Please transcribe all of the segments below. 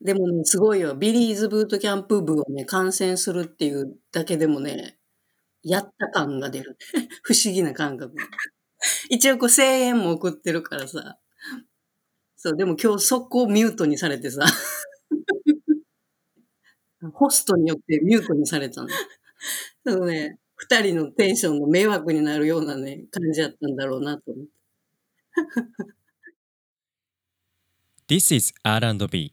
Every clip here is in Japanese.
でもね、すごいよ。ビリーズブートキャンプ部をね、観戦するっていうだけでもね、やった感が出る。不思議な感覚。一応こう声援も送ってるからさ。そう、でも今日速攻ミュートにされてさ。ホストによってミュートにされたの。そのね、二人のテンションの迷惑になるようなね、感じだったんだろうなと思って。This is R&B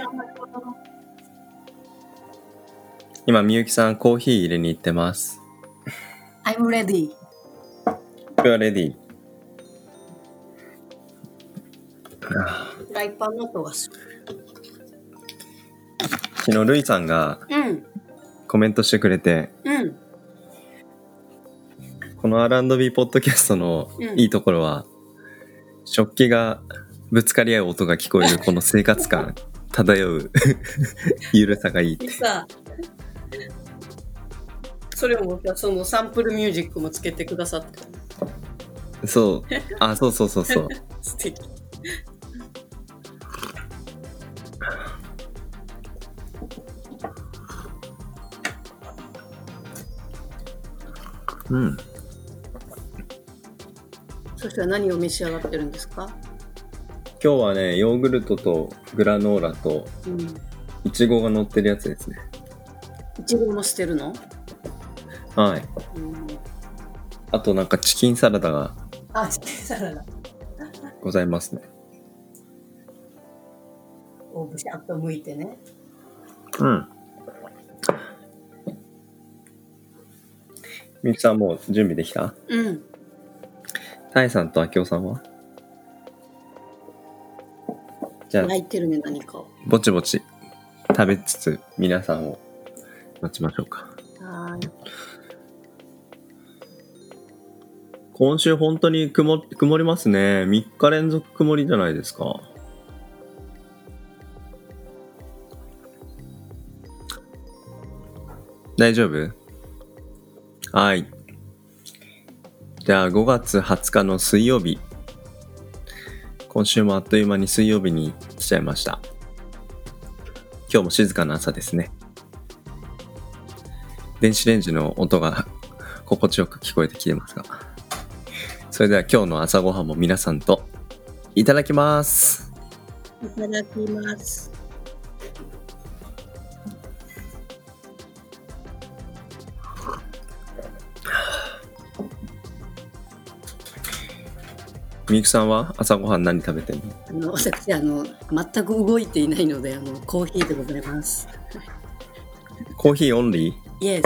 今、みゆきさんコーヒー入れに行ってます。I'm ready. You are ready. フライパンの音がする。昨日、るいさんがうん、コメントしてくれて、うん、この R&B ポッドキャストのうんいいところは、食器がぶつかり合う音が聞こえるこの生活感 漂う ゆるさがいいって。さそれもさそのサンプルミュージックもつけてくださってそう。あ、そうそうそうそう。素敵うん。そしたら何を召し上がってるんですか？今日はね、ヨーグルトとグラノーラとうんイチゴが乗ってるやつですね。いちごも捨てるの、はい。うん、あとなんかチキンサラダがあチキンサラダございますね。をブシャッと剥いてねうん。みゆきさんもう準備できた？うんタイさんとあきおさんは？じゃあ、泣いてるね何かをぼちぼち食べつつ皆さんを待ちましょうか。はーい今週本当に曇曇りますね。3日連続曇りじゃないですか。大丈夫？はい。じゃあ5月20日の水曜日。今週もあっという間に水曜日に来ちゃいました。今日も静かな朝ですね。電子レンジの音が心地よく聞こえてきてますが。それでは今日の朝ごはんも皆さんといただきます。いただきます。みゆきさんは朝ごはん何食べてんの？あの私あの全く動いていないのであのコーヒーでございます。コーヒーオンリー？イ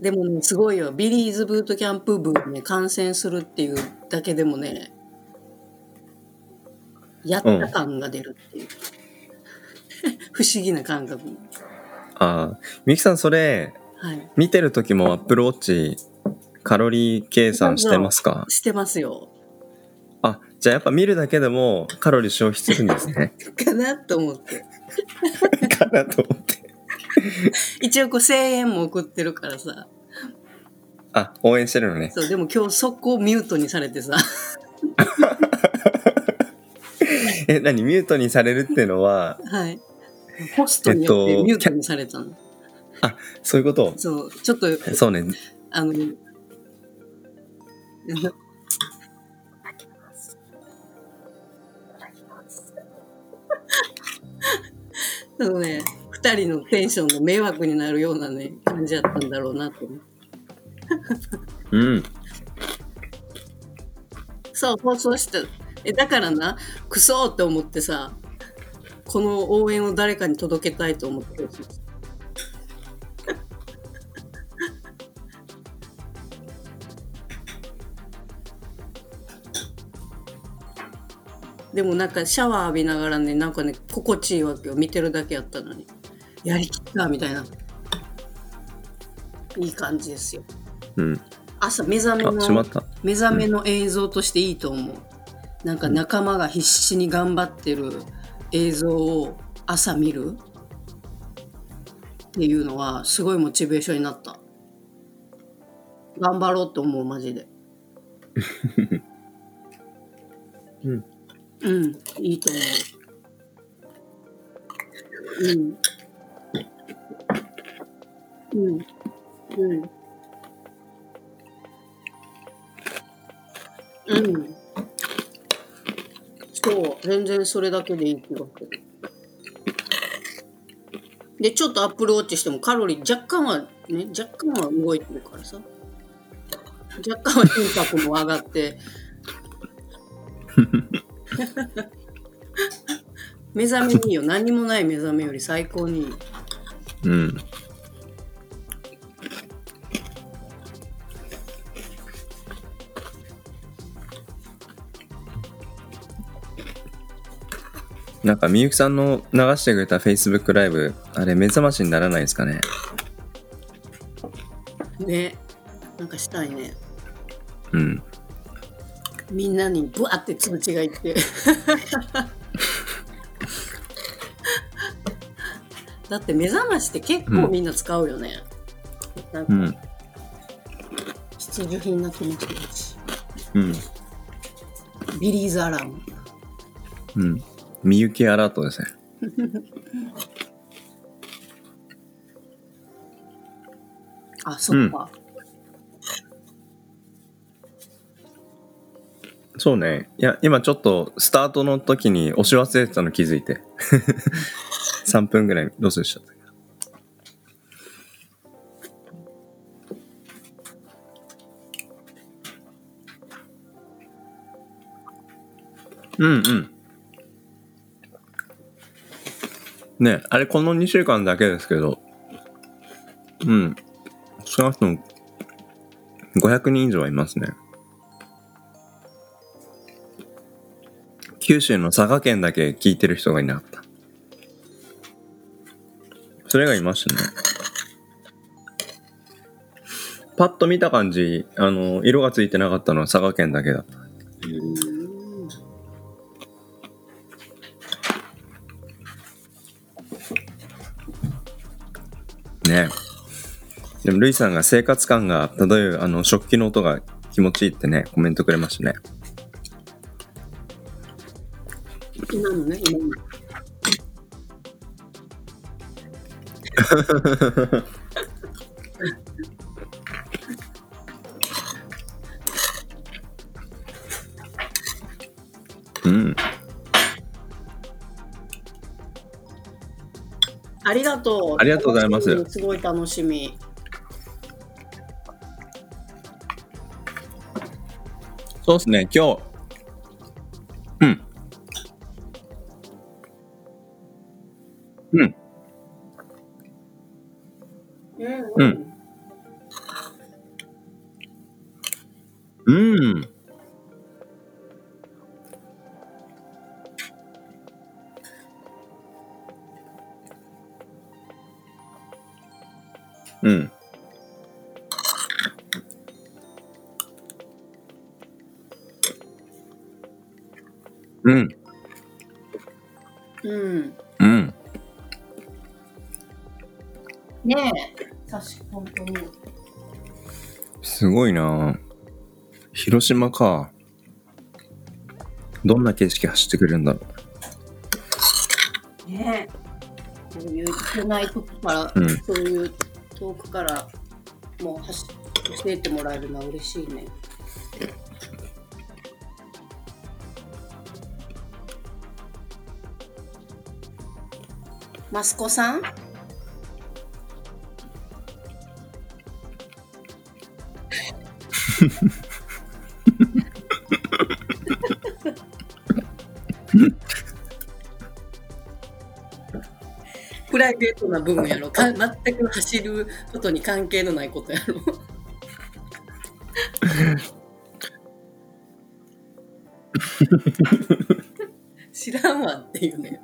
でもねすごいよ。ビリーズブートキャンプ部をね観戦するっていうだけでもねやった感が出るっていう、不思議な感覚。ああ、みゆきさんそれはい。見てる時も Apple Watchカロリー計算してますか？してますよ。あ、じゃあやっぱ見るだけでもカロリー消費するんですね。かなと思って。かなと思って。一応こう声援も送ってるからさ。あ、応援してるのね。そう、でも今日速攻ミュートにされてさ。え、何？ミュートにされるっていうのは、はい。ホストによってえっとミュートにされたの。そういうこと？そう、ちょっと、そうね。あの、あのね、二人のテンションが迷惑になるようなね、感じだったんだろうなと思って。うん。そう、放送した。え、だからな、クソって思ってさ、この応援を誰かに届けたいと思って。でもなんかシャワー浴びながらね、なんかね、心地いいわけよ。見てるだけやったのに。やりきったみたいな。いい感じですよ。うん。朝目覚めあ、の。目覚めの映像としていいと思う。なんか仲間が必死に頑張ってる映像を朝見るっていうのはすごいモチベーションになった。頑張ろうと思う、マジで。うん。うん、いいと思う。うん。うん。うん。うん。そう、全然それだけでいい気がする。で、ちょっとアップルウォッチしてもカロリー若干はね、若干は動いてるからさ。若干は心拍も上がって。目覚めにいいよ。何にもない目覚めより最高にいい。うん。なんかみゆきさんの流してくれた Facebook ライブあれ目覚ましにならないですかね？ね。なんかしたいね。うんみんなにブワって通知がいって。だって目覚ましって結構みんな使うよね。なんかうん必需品な気もするし。うんビリーズアラーム。うんみゆきアラートですね。あ、そっか。そうね。いや今ちょっとスタートの時に押し忘れてたの気づいて。3分ぐらいロスしちゃったうんうんねあれこの2週間だけですけどうん少なくとも500人以上はいますね九州の佐賀県だけ聞いてる人がいなかった。それがいましたね。パッと見た感じ、あの、色がついてなかったのは佐賀県だけだった。ねでも、ルイさんが生活感が漂う、あの、食器の音が気持ちいいってね、コメントくれましたね。今のね、今の。ありがとう。ありがとうございますすごい楽しみ。そうですね、今日。うん。うん。うんうん。うん。広島か。どんな景色走ってくれるんだろねえ。こういないとこから、うんそういう遠くからもう走教えてもらえるのは嬉しいね。マスコさん？ライベートな部分やろ。か全く走ることに関係のないことやろ。知らんわっていうね。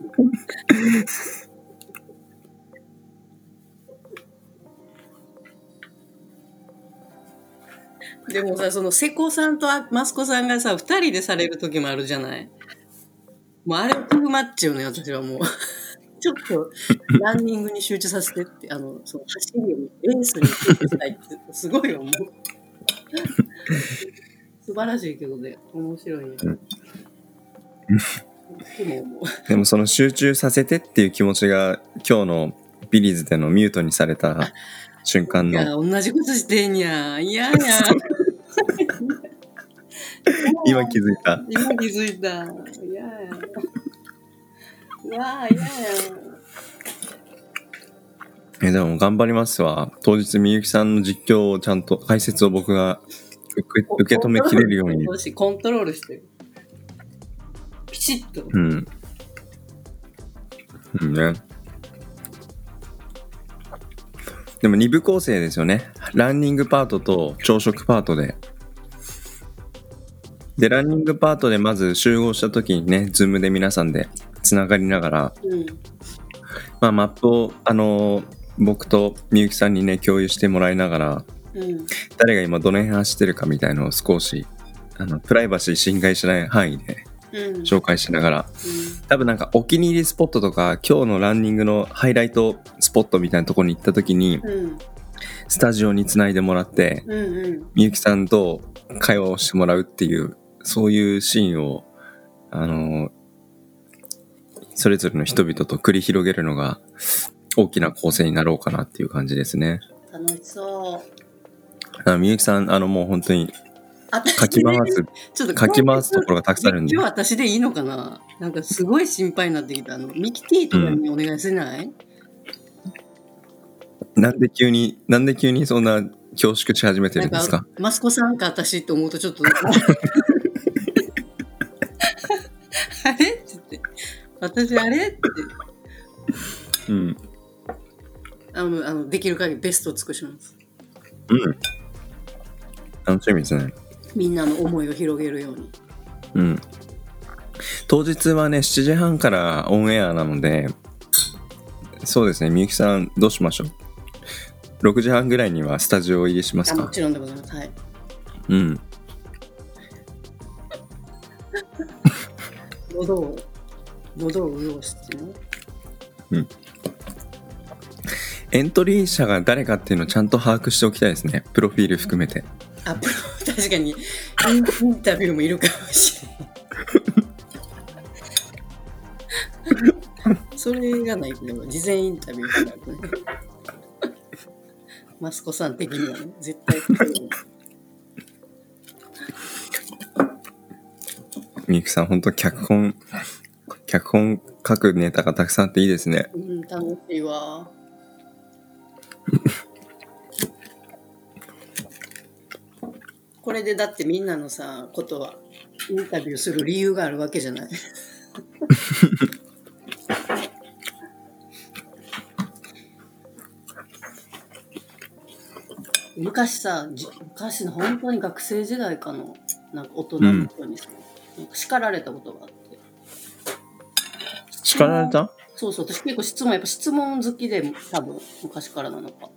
でもさその瀬古さんとあマスコさんがさ2人でされる時もあるじゃない？もうあれトゥーマッチよね私はもうちょっとランニングに集中させてってあのその走りをレースに集中したいってすごい思う。素晴らしいけどね。面白いね。でもその集中させてっていう気持ちが今日のビリーズでのミュートにされた瞬間いやの同じことしてんや。いや。い や今気づいた。今気づいた。いやや。いやいやや。え、でも頑張りますわ。当日みゆきさんの実況をちゃんと解説を僕が受け止めきれるように。コントロールしてる。ピシッと。うん。うんね。でも二部構成ですよね。ランニングパートと朝食パートで。で、ランニングパートでまず集合した時にね、ズームで皆さんでつながりながら、うん。まあ、マップを、あのー僕とみゆきさんにね、共有してもらいながら、うん。誰が今どの辺走ってるかみたいのを少し、あの、プライバシー侵害しない範囲でうん。紹介しながら、多分なんかお気に入りスポットとか今日のランニングのハイライトスポットみたいなところに行った時にうん。スタジオにつないでもらってうん。うん。みゆきさんと会話をしてもらうっていうそういうシーンをあのそれぞれの人々と繰り広げるのが大きな構成になろうかなっていう感じですね。楽しそう。だからみゆきさんあのもう本当にあかき回すちょっとかき回すところがたくさんあるんで今日私でいいのかななんかすごい心配になってきた。あの、ミキティとかにお願いせない、なんで急になんで急にそんな恐縮し始めてるんですか？か、マスコさんか私って思うとちょっと、あれ？って言って、私あれって、うんあの、あのできる限りベストを尽くします。うん楽しみですね。みんなの思いを広げるように。うん。当日はね、7時半からオンエアなので、そうですね、みゆきさん、どうしましょう？6時半ぐらいにはスタジオ入りしますか？あもちろんでございます。はい。うん。喉を、喉を潤してね。エントリー者が誰かっていうのをちゃんと把握しておきたいですね。プロフィール含めて。あ、プロ、確かに、インタビューもいるかもしれない。それがないとね、事前インタビューがないとね。マスコさん的にはね、絶対来るみゆきさん、本当脚本、脚本書くネタがたくさんあっていいですね。うん、楽しいわ。これでだってみんなのさ、ことは、インタビューする理由があるわけじゃない。昔さ、じ昔の本当に学生時代かの、なんか大人の人にさ、なんか叱られたことがあって。叱られた？そうそう、私結構質問、やっぱ質問好きで、多分昔からなのか。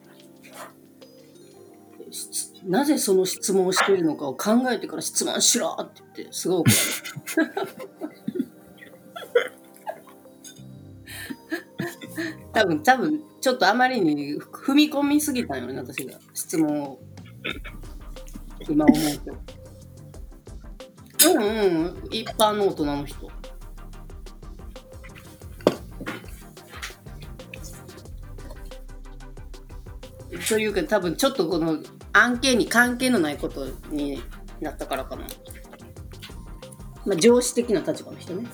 なぜその質問をしているのかを考えてから質問しろって言って、すごくた。多分、多分、ちょっとあまりに踏み込みすぎたんよね、私が。質問を。今思うと。うんうん、一般の大人の人。というか、多分ちょっとこの案件に関係のないことになったからかな。まあ、上司的な立場の人ね。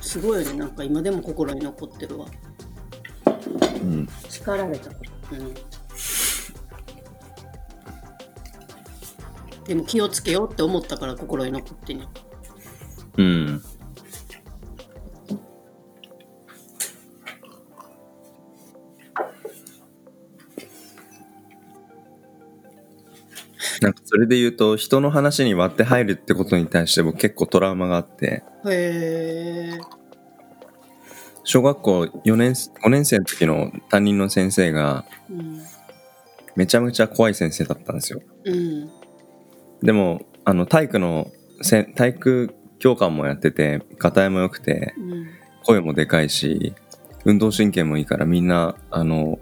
すごいよね、なんか今でも心に残ってるわ。うん。叱られたこと。うん。でも気をつけようって思ったから心に残ってんねそれで言うと人の話に割って入るってことに対して僕結構トラウマがあってへえ。小学校4年5年生の時の担任の先生が。めちゃめちゃ怖い先生だったんですようん。でもあの体育の体育教官もやっててがたいも良くて。声もでかいし運動神経もいいからみんなあの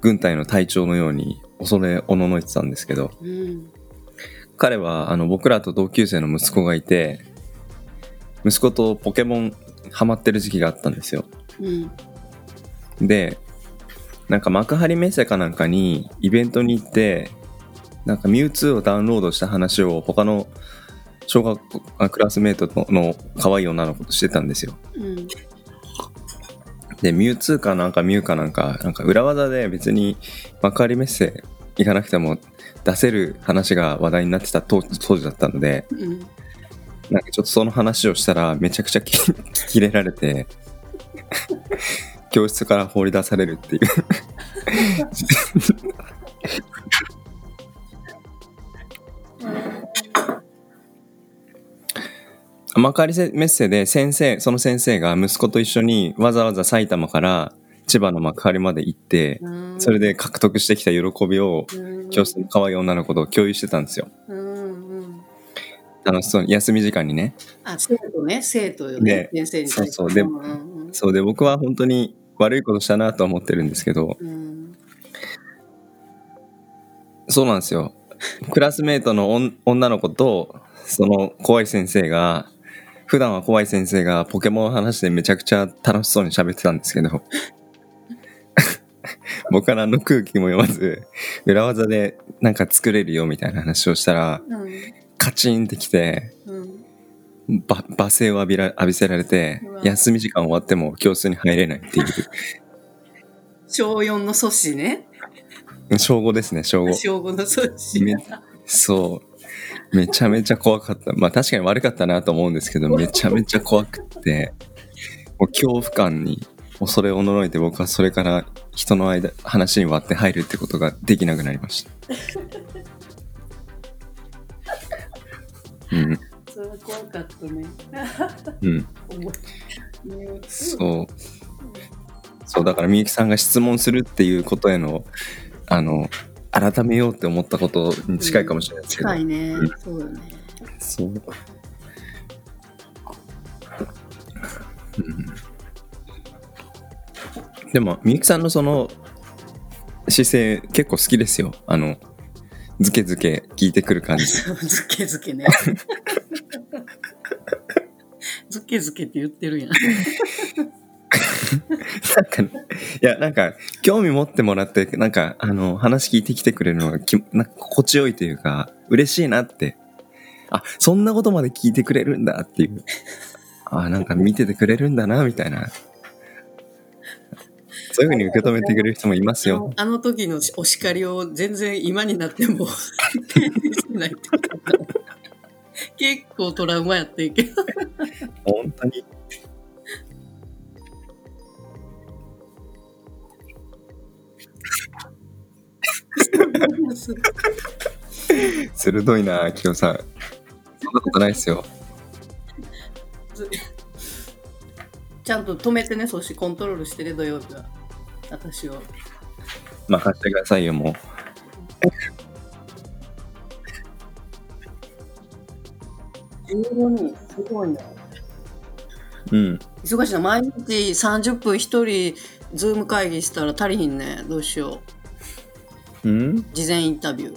軍隊の隊長のように恐れおののいてたんですけどうん。彼はあの僕らと同級生の息子がいて息子とポケモンハマってる時期があったんですようん。でなんか幕張メッセかなんかにイベントに行ってなんかミュウツーをダウンロードした話を他の小学校あクラスメートのの可愛い女の子としてたんですようん。でミュウツーかなんかミュウかなんかなんか裏技で別に幕張メッセ行かなくても出せる話が話題になってた当当時だったのでうん。なんかちょっとその話をしたらめちゃくちゃき キレられて教室から放り出されるっていう 幕張メッセで先生その先生が息子と一緒にわざわざ埼玉から千葉の幕張まで行ってうん。それで獲得してきた喜びをうん、教室の可愛い女の子と共有してたんですようん。うん。楽しそうに休み時間にねあ、生徒ね、生徒よね。先生にそうそうでんうんそうで僕は本当に悪いことしたなとは思ってるんですけどうん。そうなんですよクラスメートの女女の子とその怖い先生が普段は怖い先生がポケモンの話でめちゃくちゃ楽しそうに喋ってたんですけど僕は何の空気も読まず裏技でなんか作れるよみたいな話をしたらうん。カチンってきてうん。ば罵声を浴びら浴びせられて休み時間終わっても教室に入れないっていう小4の阻止ね。小5ですね小5小5の阻止。めそうめちゃめちゃ怖かったまあ確かに悪かったなと思うんですけどめちゃめちゃ怖くってもう恐怖感に恐れおののいて僕はそれから人の間話に割って入るってことができなくなりました。うん。それは怖かったね。うん。そう。そうだからみゆきさんが質問するっていうことへのあの改めようって思ったことに近いかもしれないですけど、近いね。うん。そうよね。そう。うんでも、みゆきさんのその姿勢結構好きですよ。あの、ズケズケ聞いてくる感じ。ズケズケね。ズケズケって言ってるやん。なんかね、いや、なんか、興味持ってもらって、なんか、あの、話聞いてきてくれるのがき、なんか心地よいというか、嬉しいなって。あ、そんなことまで聞いてくれるんだっていう。あ、なんか見ててくれるんだな、みたいな。そういうふうに受け止めてくれる人もいますよ。あの時のお叱りを全然今になっても結構トラウマやってんけど。本当に。鋭いな、きよさん。そんなことないですよ。ちゃんと止めてね、そしてコントロールしてね、土曜日は。私を。任せてくださいよ、もう。15人、すごいな。うん。忙しいな。毎日30分一人、ズーム会議したら足りひんね。どうしようん？う。事前インタビュー。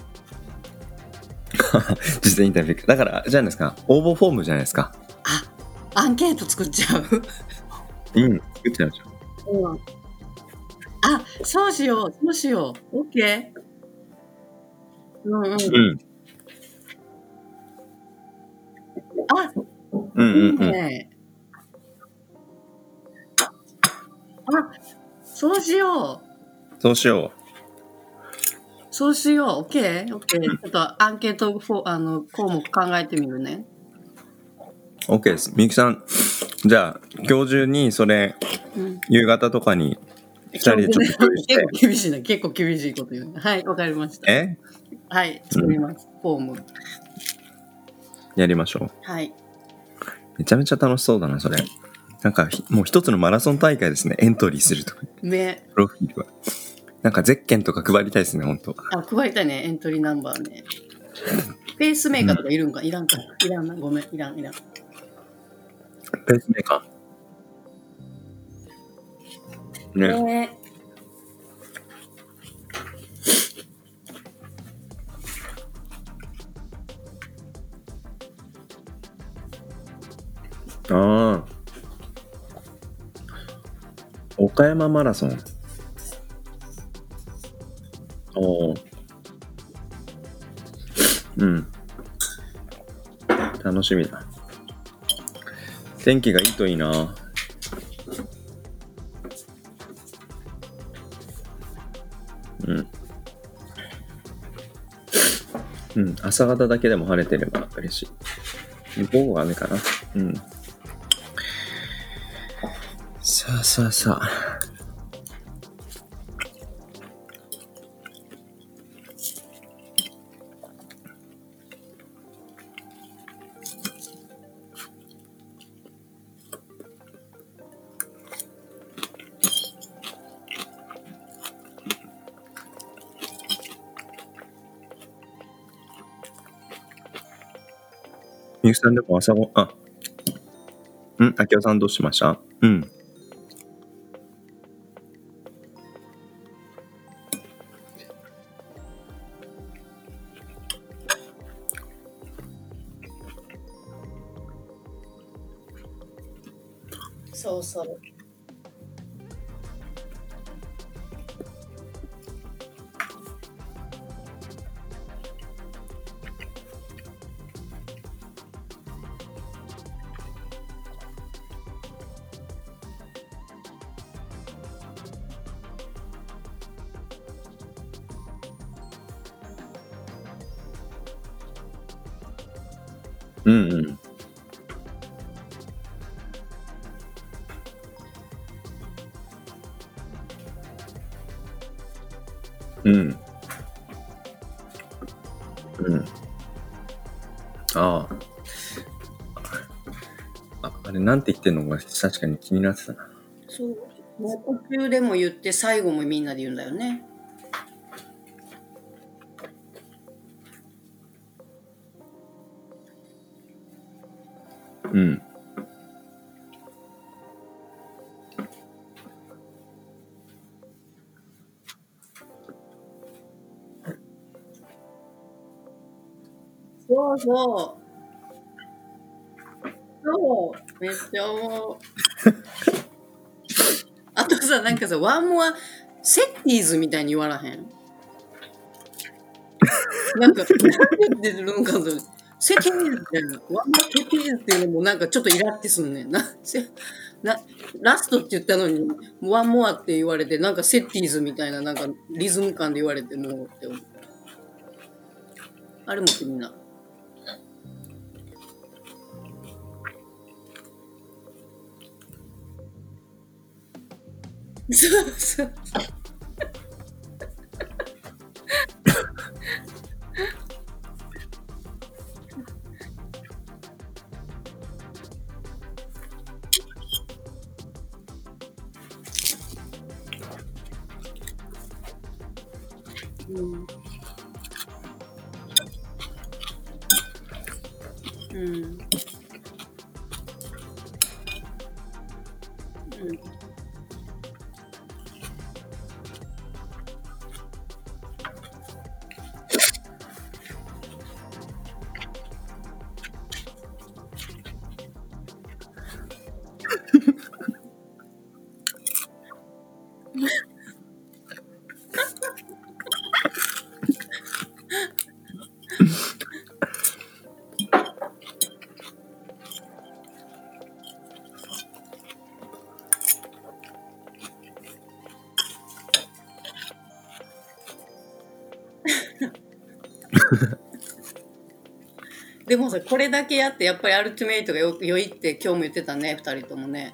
実際インタビュー。だから、じゃないですか。応募フォームじゃないですか。アンケート作っちゃう。うん。作っちゃいましょう。うんあ、そうしよう。そうしよう。オッケー。うんうん。うん。あ、うんいいうんうん。ね。あ、そうしよう。そうしよそうしよう。オッケーオッケー。ちょっとアンケートフォあの項目考えてみるね。う。OK です。みゆきさん、じゃあ、今日中にそれ、うん。夕方とかに二人でちょっと共有して結構厳しいな。結構厳しいこと言うね。はい、わかりました。え？はい、作ります。フォーム。やりましょう。はい。めちゃめちゃ楽しそうだな、それ。なんか、ひもう一つのマラソン大会ですね。エントリーするとか。ね。プロフィールは。なんか、ゼッケンとか配りたいですね、本当あ、配りたいね。エントリーナンバーね。ペースメーカーとかいるんか、いらんか？いらんな。ごめん。いらん、いらん。ペースメーカー。ね。ねああ。岡山マラソン。おお。うん。楽しみだ。天気がいいといいな。うん。うん、朝方だけでも晴れてれば嬉しい。午後が雨かな。うん。さあさあさあ。さんでも朝ご、あ、うんあきおさんどうしました？うん。そうそう。なんて言ってんのか確かに気になってたな。そう。もう途中でも言って、最後もみんなで言うんだよね。うん。そうそう。めっちゃ思う。あとさ、なんかさ、 one more セッティーズみたいに言わらへん？なんか、何言ってるのかそれセッティーズみたいな。 one more セッティーズっていうのもなんかちょっとイラってすんねんな。せなラストって言ったのに、 one more って言われて、なんかセッティーズみたいな、なんかリズム感で言われてもうって思う。あれも気になる。そうそう。でもさこれだけやってやっぱりアルティメイトがよ良いって今日も言ってたね2人ともね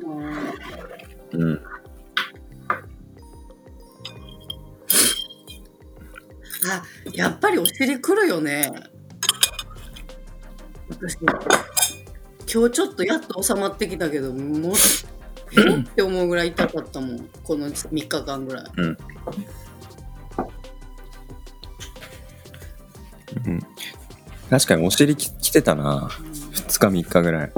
うんうん。あやっぱりお尻くるよね私今日ちょっとやっと収まってきたけどもうえって思うぐらい痛かったもんこの3日間ぐらいうん。うん。確かにお尻き来てたな。2日3日ぐらい。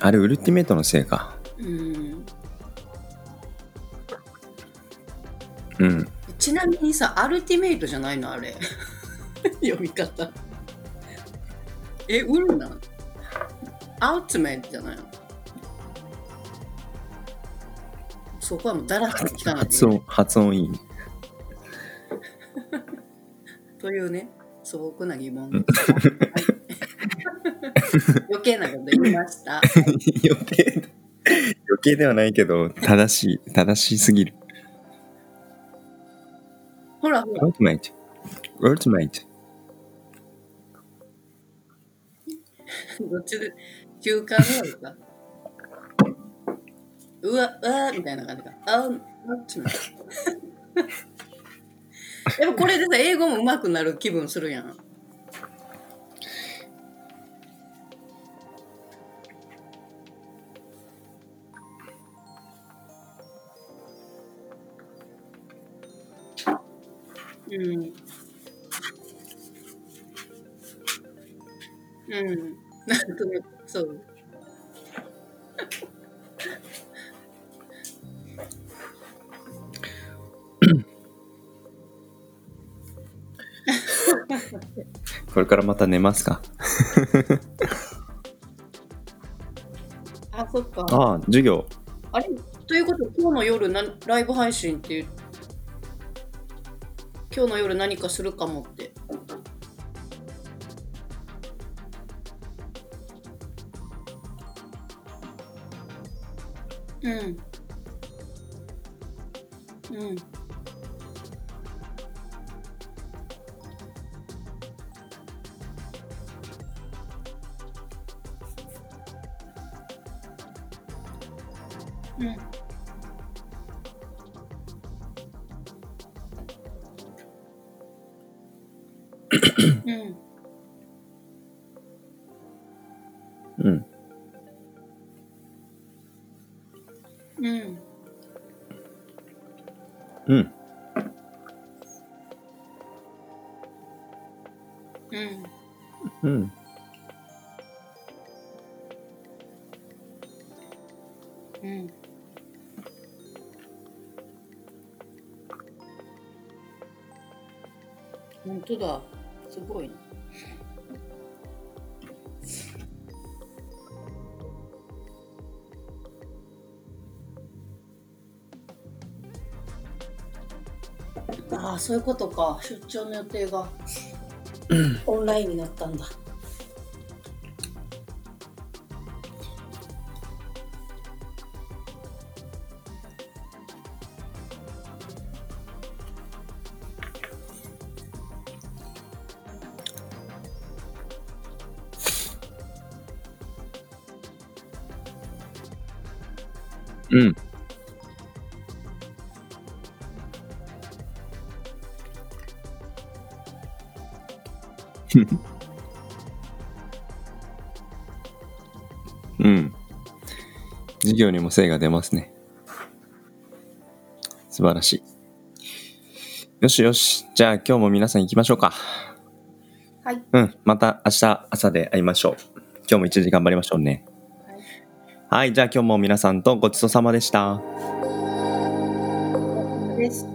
あれ、ウルティメイトのせいか。うんうん。ちなみにさアルティメイトじゃないの？あれ 読み方えウルナアウトメイトじゃないの？そこはもうだらけて聞かない発音、発音いい。というね素朴な疑問。はい。余計なこと言いました。余計、余計ではないけど、正しい、正しすぎる。ほらほら。ultimate。ultimate。どっちで中間ぐらいか。うわうわみたいな感じか。あどっちなのでもこれでさ英語も上手くなる気分するやん。うん。うん。なんとなくそう。これからまた寝ますか？あそっか。ああ、授業。あれ？ということ今日の夜なライブ配信っていう今日の夜何かするかもう当だ。すごいなああそういうことか。出張の予定が。オンラインになったんだうん。うん。授業にも精が出ますね。素晴らしい。よしよし。じゃあ今日も皆さん行きましょうか。はいうん。また明日朝で会いましょう。今日も一時頑張りましょうね。はい、じゃあ今日も皆さんとごちそうさまでした。です。